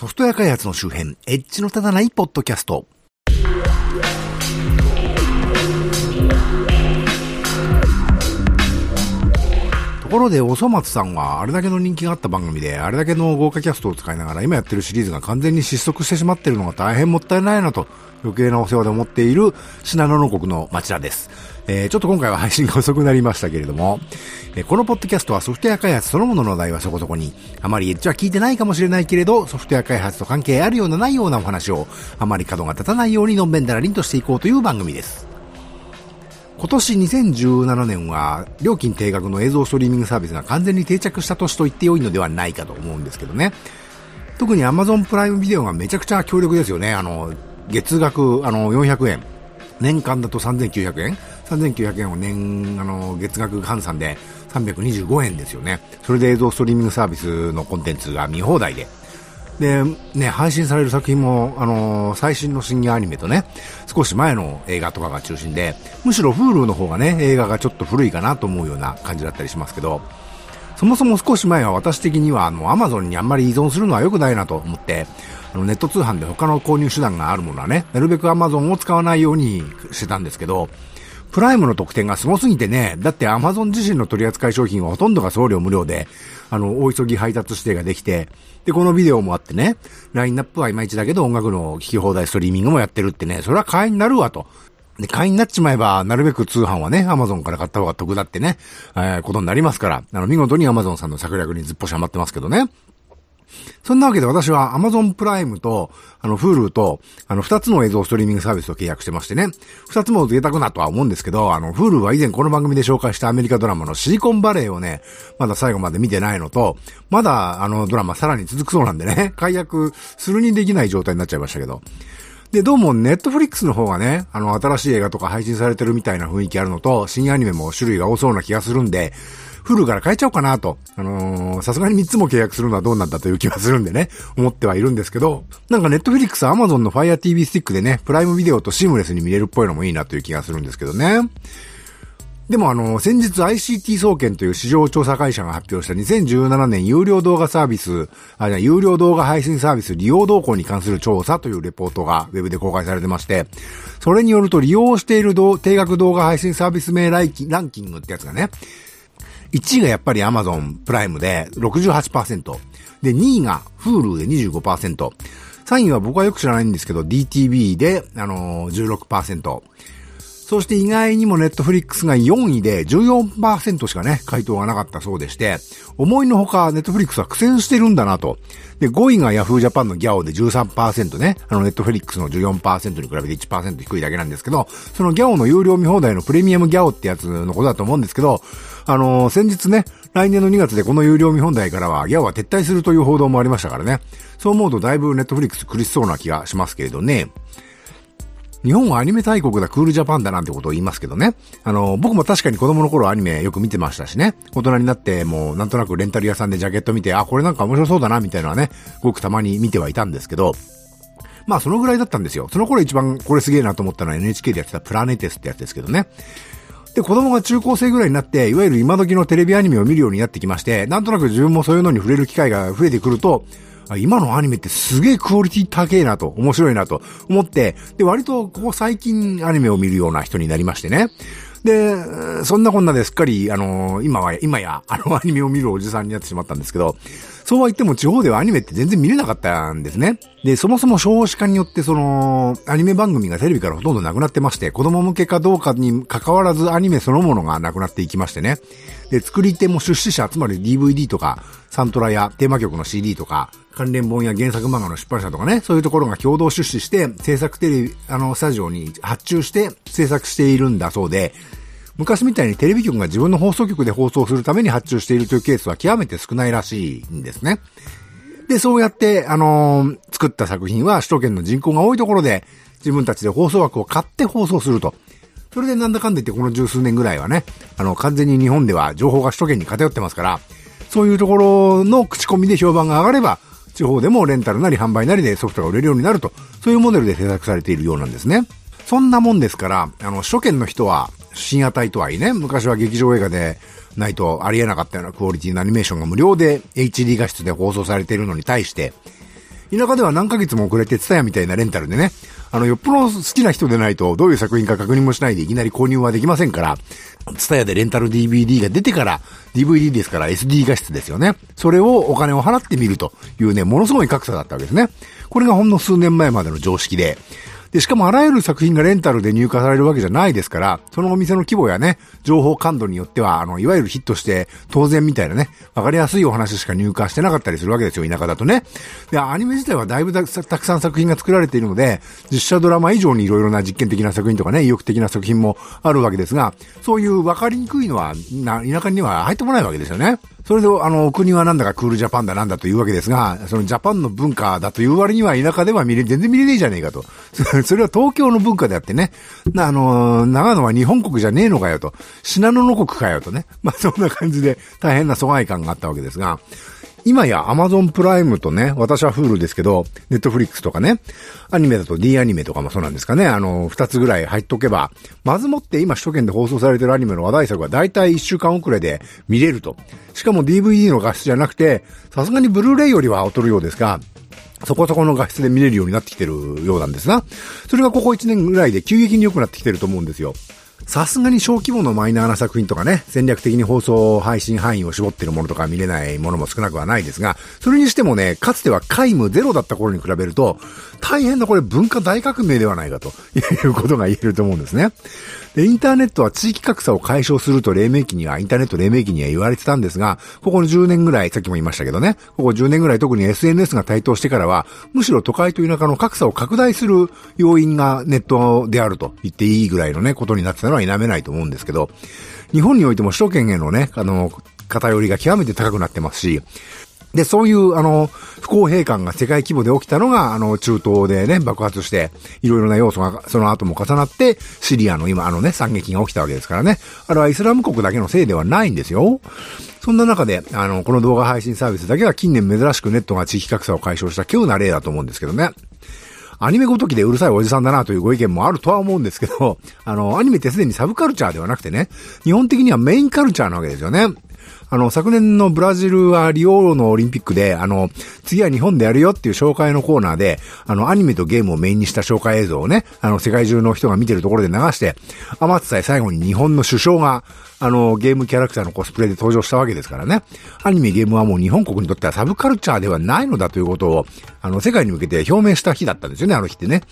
ソフトウェア開発の周辺、エッジの立たないポッドキャスト。ところで、おそ松さんは、あれだけの人気があった番組で、あれだけの豪華キャストを使いながら、今やってるシリーズが完全に失速してしまってるのが大変もったいないなと、余計なお世話で思っている、信濃の国の町田です。えー、ちょっと今回は配信が遅くなりましたけれども、えー、このポッドキャストはソフトウェア開発そのものの話題はそこそこに、あまりエッジは聞いてないかもしれないけれど、ソフトウェア開発と関係あるようなないようなお話を、あまり角が立たないようにのんべんだらりんとしていこうという番組です。今年2017年は料金定額の映像ストリーミングサービスが完全に定着した年と言って良いのではないかと思うんですけどね。特に Amazon プライムビデオがめちゃくちゃ強力ですよね。あの、月額、あの、400円。年間だと3900円 ?3900 円を年、あの、月額換算で325円ですよね。それで映像ストリーミングサービスのコンテンツが見放題で。で、ね、配信される作品も、あのー、最新の深夜アニメとね、少し前の映画とかが中心で、むしろ Hulu の方がね、映画がちょっと古いかなと思うような感じだったりしますけど、そもそも少し前は私的には、あの、Amazon にあんまり依存するのは良くないなと思って、あの、ネット通販で他の購入手段があるものはね、なるべく Amazon を使わないようにしてたんですけど、プライムの特典がすごすぎてね、だって Amazon 自身の取扱い商品はほとんどが送料無料で、あの、大急ぎ配達指定ができて、で、このビデオもあってね、ラインナップはいまいちだけど音楽の聴き放題ストリーミングもやってるってね、それは会員になるわと。で、会員になっちまえば、なるべく通販はね、アマゾンから買った方が得だってね、えー、ことになりますから、あの、見事にアマゾンさんの策略にずっぽしはまってますけどね。そんなわけで私は Amazon プライムと、あの、Hulu と、あの、二つの映像ストリーミングサービスを契約してましてね。二つも贅沢なとは思うんですけど、あの、Hulu は以前この番組で紹介したアメリカドラマのシリコンバレーをね、まだ最後まで見てないのと、まだあのドラマさらに続くそうなんでね、解約するにできない状態になっちゃいましたけど。で、どうもネットフリックスの方がね、あの、新しい映画とか配信されてるみたいな雰囲気あるのと、新アニメも種類が多そうな気がするんで、フルから変えちゃおうかなと。あのー、さすがに3つも契約するのはどうなんだという気はするんでね、思ってはいるんですけど、なんかネットフリックス、アマゾンの Fire TV スティックでね、プライムビデオとシームレスに見れるっぽいのもいいなという気がするんですけどね。でもあの、先日 ICT 総研という市場調査会社が発表した2017年有料動画サービス、あ、じゃ有料動画配信サービス利用動向に関する調査というレポートがウェブで公開されてまして、それによると利用している定額動画配信サービス名ランキングってやつがね、1位がやっぱり Amazon プライムで68%。で、2位が Hulu で25%。3位は僕はよく知らないんですけど、DTV で、あのー、16%。そして意外にもネットフリックスが4位で14%しかね、回答がなかったそうでして、思いのほかネットフリックスは苦戦してるんだなと。で、5位が Yahoo Japan のギャオで13%ね、あのネットフリックスの14%に比べて1%低いだけなんですけど、そのギャオの有料見放題のプレミアムギャオってやつのことだと思うんですけど、あのー、先日ね、来年の2月でこの有料見本題からはギャオは撤退するという報道もありましたからね。そう思うとだいぶネットフリックス苦しそうな気がしますけれどね。日本はアニメ大国だ、クールジャパンだなんてことを言いますけどね。あの、僕も確かに子供の頃アニメよく見てましたしね。大人になってもうなんとなくレンタル屋さんでジャケット見て、あ、これなんか面白そうだな、みたいなのはね、ごくたまに見てはいたんですけど、まあそのぐらいだったんですよ。その頃一番これすげえなと思ったのは NHK でやってたプラネテスってやつですけどね。で、子供が中高生ぐらいになって、いわゆる今時のテレビアニメを見るようになってきまして、なんとなく自分もそういうのに触れる機会が増えてくると、今のアニメってすげえクオリティ高えなと、面白いなと思って、で、割とここ最近アニメを見るような人になりましてね。で、そんなこんなですっかり、あの、今は、今や、あの アニメを見るおじさんになってしまったんですけど、そうは言っても地方ではアニメって全然見れなかったんですね。で、そもそも少子化によってその、アニメ番組がテレビからほとんどなくなってまして、子供向けかどうかに関わらずアニメそのものがなくなっていきましてね。で、作り手も出資者、つまり DVD とか、サントラやテーマ曲の CD とか、関連本や原作漫画の出版社とかね、そういうところが共同出資して、制作テレビ、あの、スタジオに発注して制作しているんだそうで、昔みたいにテレビ局が自分の放送局で放送するために発注しているというケースは極めて少ないらしいんですね。で、そうやって、あのー、作った作品は首都圏の人口が多いところで、自分たちで放送枠を買って放送すると。それでなんだかんだ言ってこの十数年ぐらいはね、あの、完全に日本では情報が首都圏に偏ってますから、そういうところの口コミで評判が上がれば、地方でもレンタルなり販売なりでソフトが売れるようになると、そういうモデルで制作されているようなんですね。そんなもんですから、あの、初見の人は、深夜帯とはいえね、昔は劇場映画でないとありえなかったようなクオリティのアニメーションが無料で HD 画質で放送されているのに対して、田舎では何ヶ月も遅れて、ツタヤみたいなレンタルでね、あの、よっぽど好きな人でないと、どういう作品か確認もしないでいきなり購入はできませんから、ツタヤでレンタル DVD が出てから、DVD ですから SD 画質ですよね。それをお金を払ってみるというね、ものすごい格差だったわけですね。これがほんの数年前までの常識で、で、しかもあらゆる作品がレンタルで入荷されるわけじゃないですから、そのお店の規模やね、情報感度によっては、あの、いわゆるヒットして当然みたいなね、わかりやすいお話しか入荷してなかったりするわけですよ、田舎だとね。で、アニメ自体はだいぶたくさん作品が作られているので、実写ドラマ以上にいろいろな実験的な作品とかね、意欲的な作品もあるわけですが、そういうわかりにくいのは、な、田舎には入ってこないわけですよね。それで、あの、お国はなんだかクールジャパンだなんだというわけですが、そのジャパンの文化だという割には田舎では見れ、全然見れねえじゃねえかと。それは東京の文化であってね、あの、長野は日本国じゃねえのかよと。信濃の国かよとね。まあ、そんな感じで大変な疎外感があったわけですが、今や Amazon プライムとね、私は Hulu ですけど、Netflix とかね、アニメだと D アニメとかもそうなんですかね、あの、二つぐらい入っとけば、まずもって今首都圏で放送されてるアニメの話題作は大体一週間遅れで見れると。しかも DVD の画質じゃなくて、さすがにブルーレイよりは劣るようですが、そこそこの画質で見れるようになってきてるようなんですが、それがここ1年ぐらいで急激に良くなってきてると思うんですよ。さすがに小規模のマイナーな作品とかね、戦略的に放送配信範囲を絞ってるものとか見れないものも少なくはないですが、それにしてもね、かつては皆無ゼロだった頃に比べると、大変なこれ文化大革命ではないかということが言えると思うんですね。で、インターネットは地域格差を解消すると黎明期には、インターネット黎明期には言われてたんですが、ここの10年ぐらい、さっきも言いましたけどね、ここ10年ぐらい特に SNS が台頭してからは、むしろ都会と田舎の格差を拡大する要因がネットであると言っていいぐらいのね、ことになってたのは否めないと思うんですけど、日本においても首都圏へのね、あの、偏りが極めて高くなってますし、で、そういう、あの、不公平感が世界規模で起きたのが、あの、中東でね、爆発して、いろいろな要素が、その後も重なって、シリアの今、あのね、惨劇が起きたわけですからね。あれはイスラム国だけのせいではないんですよ。そんな中で、あの、この動画配信サービスだけは近年珍しくネットが地域格差を解消した稀有な例だと思うんですけどね。アニメごときでうるさいおじさんだなというご意見もあるとは思うんですけど、あの、アニメってすでにサブカルチャーではなくてね、基本的にはメインカルチャーなわけですよね。あの、昨年のブラジルはリオのオリンピックで、あの、次は日本でやるよっていう紹介のコーナーで、あの、アニメとゲームをメインにした紹介映像をね、あの、世界中の人が見てるところで流して、余ってさえ最後に日本の首相が、あの、ゲームキャラクターのコスプレで登場したわけですからね。アニメゲームはもう日本国にとってはサブカルチャーではないのだということを、あの、世界に向けて表明した日だったんですよね、あの日ってね。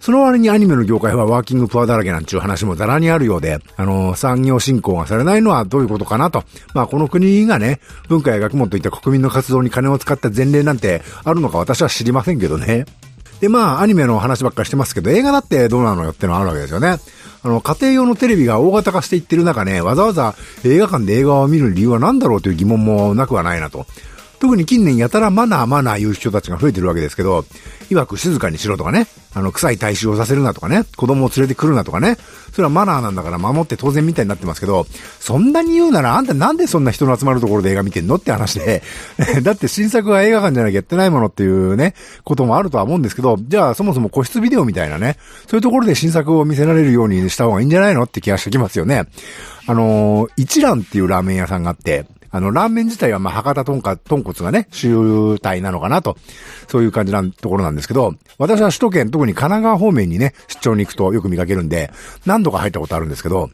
その割にアニメの業界はワーキングプアだらけなんちゅう話もざらにあるようで、あの、産業振興がされないのはどういうことかなと。まあ、この国がね、文化や学問といった国民の活動に金を使った前例なんてあるのか私は知りませんけどね。で、まあ、アニメの話ばっかりしてますけど、映画だってどうなのよってのはあるわけですよね。あの、家庭用のテレビが大型化していってる中ね、わざわざ映画館で映画を見る理由は何だろうという疑問もなくはないなと。特に近年やたらマナーマナー言う人たちが増えてるわけですけど、曰く静かにしろとかね、あの、臭い体臭をさせるなとかね、子供を連れてくるなとかね、それはマナーなんだから守って当然みたいになってますけど、そんなに言うならあんたなんでそんな人の集まるところで映画見てんのって話で、だって新作は映画館じゃなきゃやってないものっていうね、こともあるとは思うんですけど、じゃあそもそも個室ビデオみたいなね、そういうところで新作を見せられるようにした方がいいんじゃないのって気がしてきますよね。あのー、一蘭っていうラーメン屋さんがあって、あの、ラーメン自体はまあ、博多豚か、豚骨がね、主体なのかなと、そういう感じなところなんですけど、私は首都圏、特に神奈川方面にね、出張に行くとよく見かけるんで、何度か入ったことあるんですけど、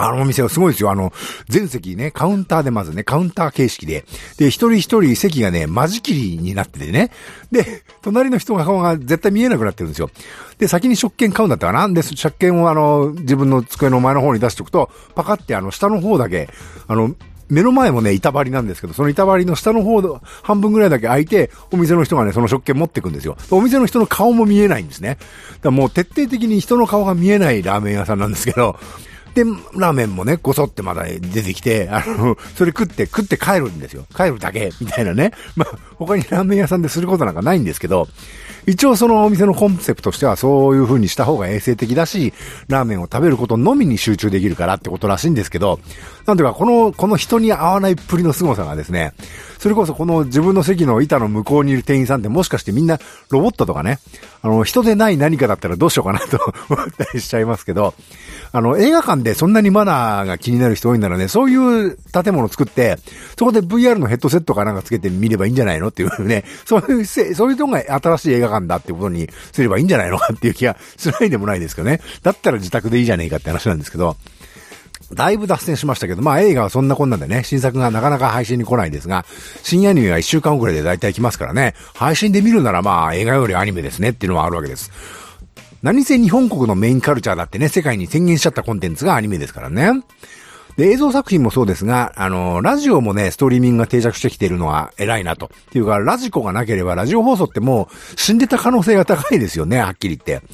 あのお店はすごいですよ。あの、全席ね、カウンターでまずね、カウンター形式で。で、一人一人席がね、間仕切りになっててね。で、隣の人が顔が絶対見えなくなってるんですよ。で、先に食券買うんだったかなんで、食券をあの、自分の机の前の方に出しておくと、パカってあの、下の方だけ、あの、目の前もね、板張りなんですけど、その板張りの下の方の、半分ぐらいだけ開いて、お店の人がね、その食券持ってくんですよ。お店の人の顔も見えないんですね。だからもう徹底的に人の顔が見えないラーメン屋さんなんですけど、で、ラーメンもね、ごそってまだ出てきて、あの、それ食って、食って帰るんですよ。帰るだけ、みたいなね。まあ、他にラーメン屋さんですることなんかないんですけど、一応そのお店のコンセプトとしてはそういう風にした方が衛生的だし、ラーメンを食べることのみに集中できるからってことらしいんですけど、なんていうかこの、この人に合わないっぷりの凄さがですね、それこそこの自分の席の板の向こうにいる店員さんってもしかしてみんなロボットとかね、あの、人でない何かだったらどうしようかなと思ったりしちゃいますけど、あの、映画館ででそんなにマナーが気になる人多いんならね、そういう建物作って、そこで VR のヘッドセットかなんかつけて見ればいいんじゃないのっていうね、そういう、そういうのが新しい映画館だってことにすればいいんじゃないのかっていう気がしないでもないですけどね。だったら自宅でいいじゃねえかって話なんですけど、だいぶ脱線しましたけど、まあ映画はそんなこんなんでね、新作がなかなか配信に来ないんですが、深アニメは1週間遅れで大体来ますからね、配信で見るならまあ映画よりアニメですねっていうのはあるわけです。何せ日本国のメインカルチャーだってね、世界に宣言しちゃったコンテンツがアニメですからね。で、映像作品もそうですが、あの、ラジオもね、ストリーミングが定着してきているのは偉いなと。っていうか、ラジコがなければラジオ放送ってもう死んでた可能性が高いですよね、はっきり言って。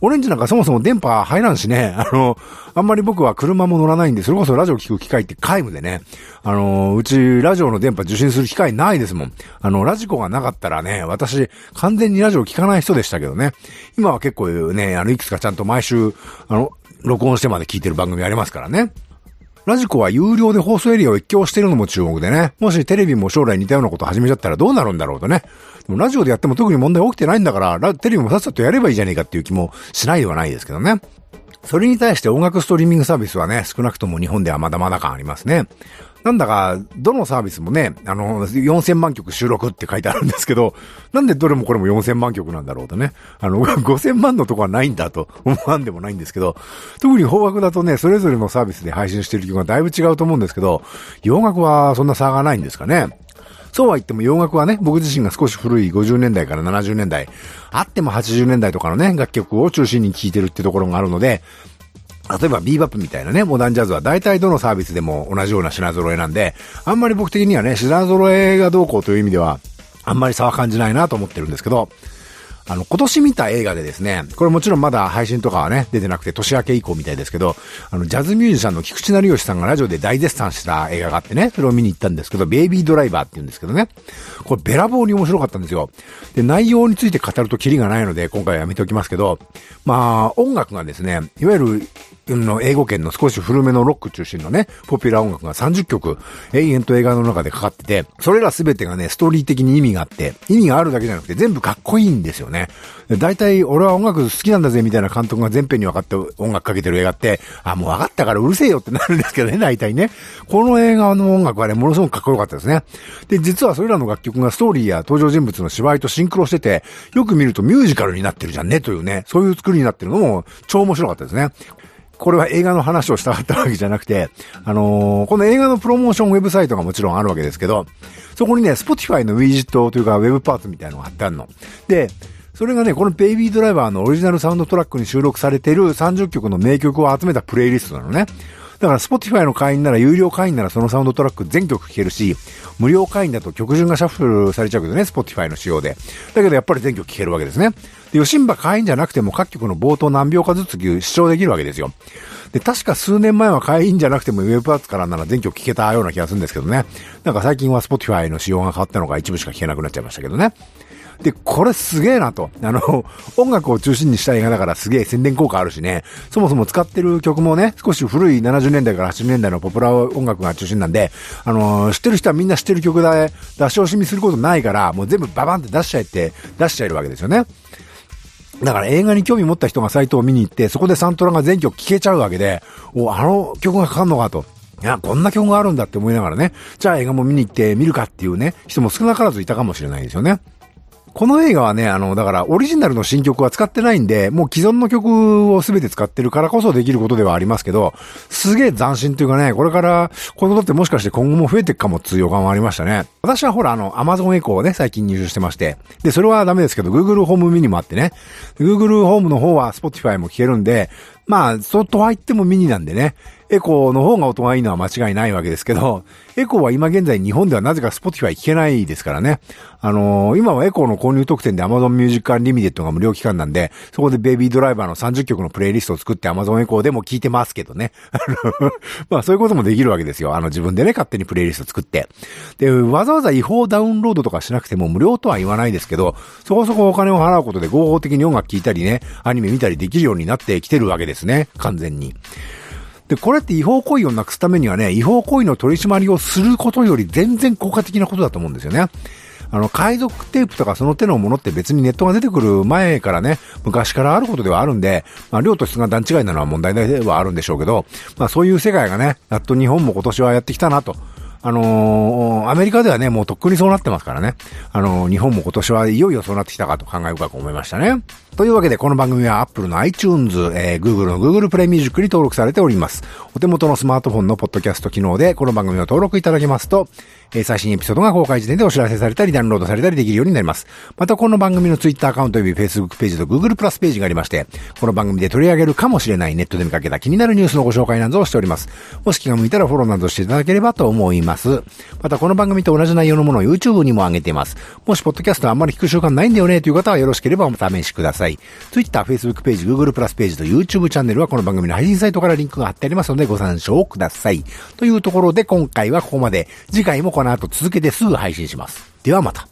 オレンジなんかそもそも電波入らんしね、あの、あんまり僕は車も乗らないんで、それこそラジオ聞く機会って皆無でね、あの、うちラジオの電波受信する機会ないですもん。あの、ラジコがなかったらね、私、完全にラジオ聞かない人でしたけどね。今は結構ね、あの、いくつかちゃんと毎週、あの、録音してまで聞いてる番組ありますからね。ラジコは有料で放送エリアを一挙してるのも注目でね、もしテレビも将来似たようなこと始めちゃったらどうなるんだろうとね。でもラジオでやっても特に問題起きてないんだから、テレビもさっさとやればいいじゃねえかっていう気もしないではないですけどね。それに対して音楽ストリーミングサービスはね、少なくとも日本ではまだまだ感ありますね。なんだか、どのサービスもね、あの、4000万曲収録って書いてあるんですけど、なんでどれもこれも4000万曲なんだろうとね。あの、5000万のとこはないんだと思わんでもないんですけど、特に邦楽だとね、それぞれのサービスで配信してる曲がだいぶ違うと思うんですけど、洋楽はそんな差がないんですかね。そうは言っても洋楽はね、僕自身が少し古い50年代から70年代、あっても80年代とかのね、楽曲を中心に聴いてるってところがあるので、例えばビーバップみたいなね、モダンジャズは大体どのサービスでも同じような品揃えなんで、あんまり僕的にはね、品揃えがどうこうという意味では、あんまり差は感じないなと思ってるんですけど、あの、今年見た映画でですね、これもちろんまだ配信とかはね、出てなくて年明け以降みたいですけど、あの、ジャズミュージシャンの菊池成吉さんがラジオで大絶賛した映画があってね、それを見に行ったんですけど、ベイビードライバーって言うんですけどね、これべらぼうに面白かったんですよ。で、内容について語るとキリがないので、今回はやめておきますけど、まあ、音楽がですね、いわゆるの英語圏の少し古めのロック中心のね、ポピュラー音楽が30曲、永遠と映画の中でかかってて、それら全てがね、ストーリー的に意味があって、意味があるだけじゃなくて全部かっこいいんですよね。ね大体、俺は音楽好きなんだぜ、みたいな監督が全編に分かって音楽かけてる映画って、あ、もう分かったからうるせえよってなるんですけどね、大体ね。この映画の音楽はね、ものすごくかっこよかったですね。で、実はそれらの楽曲がストーリーや登場人物の芝居とシンクロしてて、よく見るとミュージカルになってるじゃんね、というね、そういう作りになってるのも超面白かったですね。これは映画の話をしたかったわけじゃなくて、あのー、この映画のプロモーションウェブサイトがもちろんあるわけですけど、そこにね、Spotify のウィジットというかウェブパーツみたいなのが貼ってあるの。で、それがね、このベイビードライバーのオリジナルサウンドトラックに収録されている30曲の名曲を集めたプレイリストなのね。だから Spotify の会員なら、有料会員ならそのサウンドトラック全曲聴けるし、無料会員だと曲順がシャッフルされちゃうけどね、Spotify の仕様で。だけどやっぱり全曲聴けるわけですね。で、吉ンバ会員じゃなくても各曲の冒頭何秒かずつ視聴できるわけですよ。で、確か数年前は会員じゃなくてもウェブパーツからなら全曲聴けたような気がするんですけどね。なんか最近は Spotify の仕様が変わったのが一部しか聴けなくなっちゃいましたけどね。で、これすげえなと。あの、音楽を中心にした映画だからすげえ宣伝効果あるしね。そもそも使ってる曲もね、少し古い70年代から80年代のポプラ音楽が中心なんで、あの、知ってる人はみんな知ってる曲で出し惜しみすることないから、もう全部ババンって出しちゃえって出しちゃえるわけですよね。だから映画に興味持った人がサイトを見に行って、そこでサントラが全曲聴けちゃうわけで、お、あの曲がかかんのかと。いや、こんな曲があるんだって思いながらね、じゃあ映画も見に行って見るかっていうね、人も少なからずいたかもしれないですよね。この映画はね、あの、だから、オリジナルの新曲は使ってないんで、もう既存の曲を全て使ってるからこそできることではありますけど、すげえ斬新というかね、これから、このことってもしかして今後も増えていくかもっていう予感はありましたね。私はほら、あの、Amazon エコーをね、最近入手してまして、で、それはダメですけど、Google ホームミニもあってね、Google ホームの方は Spotify も聞けるんで、まあ、そうとは言ってもミニなんでね、エコーの方が音がいいのは間違いないわけですけど、エコーは今現在日本ではなぜか Spotify 聞けないですからね。あのー、今はエコーの購入特典で Amazon Music Unlimited が無料期間なんで、そこでベイビードライバーの30曲のプレイリストを作って Amazon エコーでも聞いてますけどね。まあそういうこともできるわけですよ。あの自分でね、勝手にプレイリスト作って。で、わざわざ違法ダウンロードとかしなくても無料とは言わないですけど、そこそこお金を払うことで合法的に音楽聴いたりね、アニメ見たりできるようになってきてるわけですね。完全に。で、これって違法行為をなくすためにはね、違法行為の取り締まりをすることより全然効果的なことだと思うんですよね。あの、海賊テープとかその手のものって別にネットが出てくる前からね、昔からあることではあるんで、まあ、量と質が段違いなのは問題ではあるんでしょうけど、まあ、そういう世界がね、やっと日本も今年はやってきたなと。あのー、アメリカではね、もうとっくにそうなってますからね。あのー、日本も今年はいよいよそうなってきたかと考え深く思いましたね。というわけで、この番組は Apple の iTunes、えー、Google の Google Play Music に登録されております。お手元のスマートフォンのポッドキャスト機能で、この番組を登録いただけますと、えー、最新エピソードが公開時点でお知らせされたり、ダウンロードされたりできるようになります。また、この番組の Twitter アカウント及び Facebook ページと Google プラスページがありまして、この番組で取り上げるかもしれないネットで見かけた気になるニュースのご紹介などをしております。もし気が向いたらフォローなどしていただければと思います。また、この番組と同じ内容のものを YouTube にも上げています。もし、ポッドキャストあんまり聞く習慣ないんだよねという方はよろしければお試しください。Twitter、Facebook ページ、Google プラスページと YouTube チャンネルはこの番組の配信サイトからリンクが貼ってありますのでご参照ください。というところで今回はここまで。次回もこの後続けてすぐ配信します。ではまた。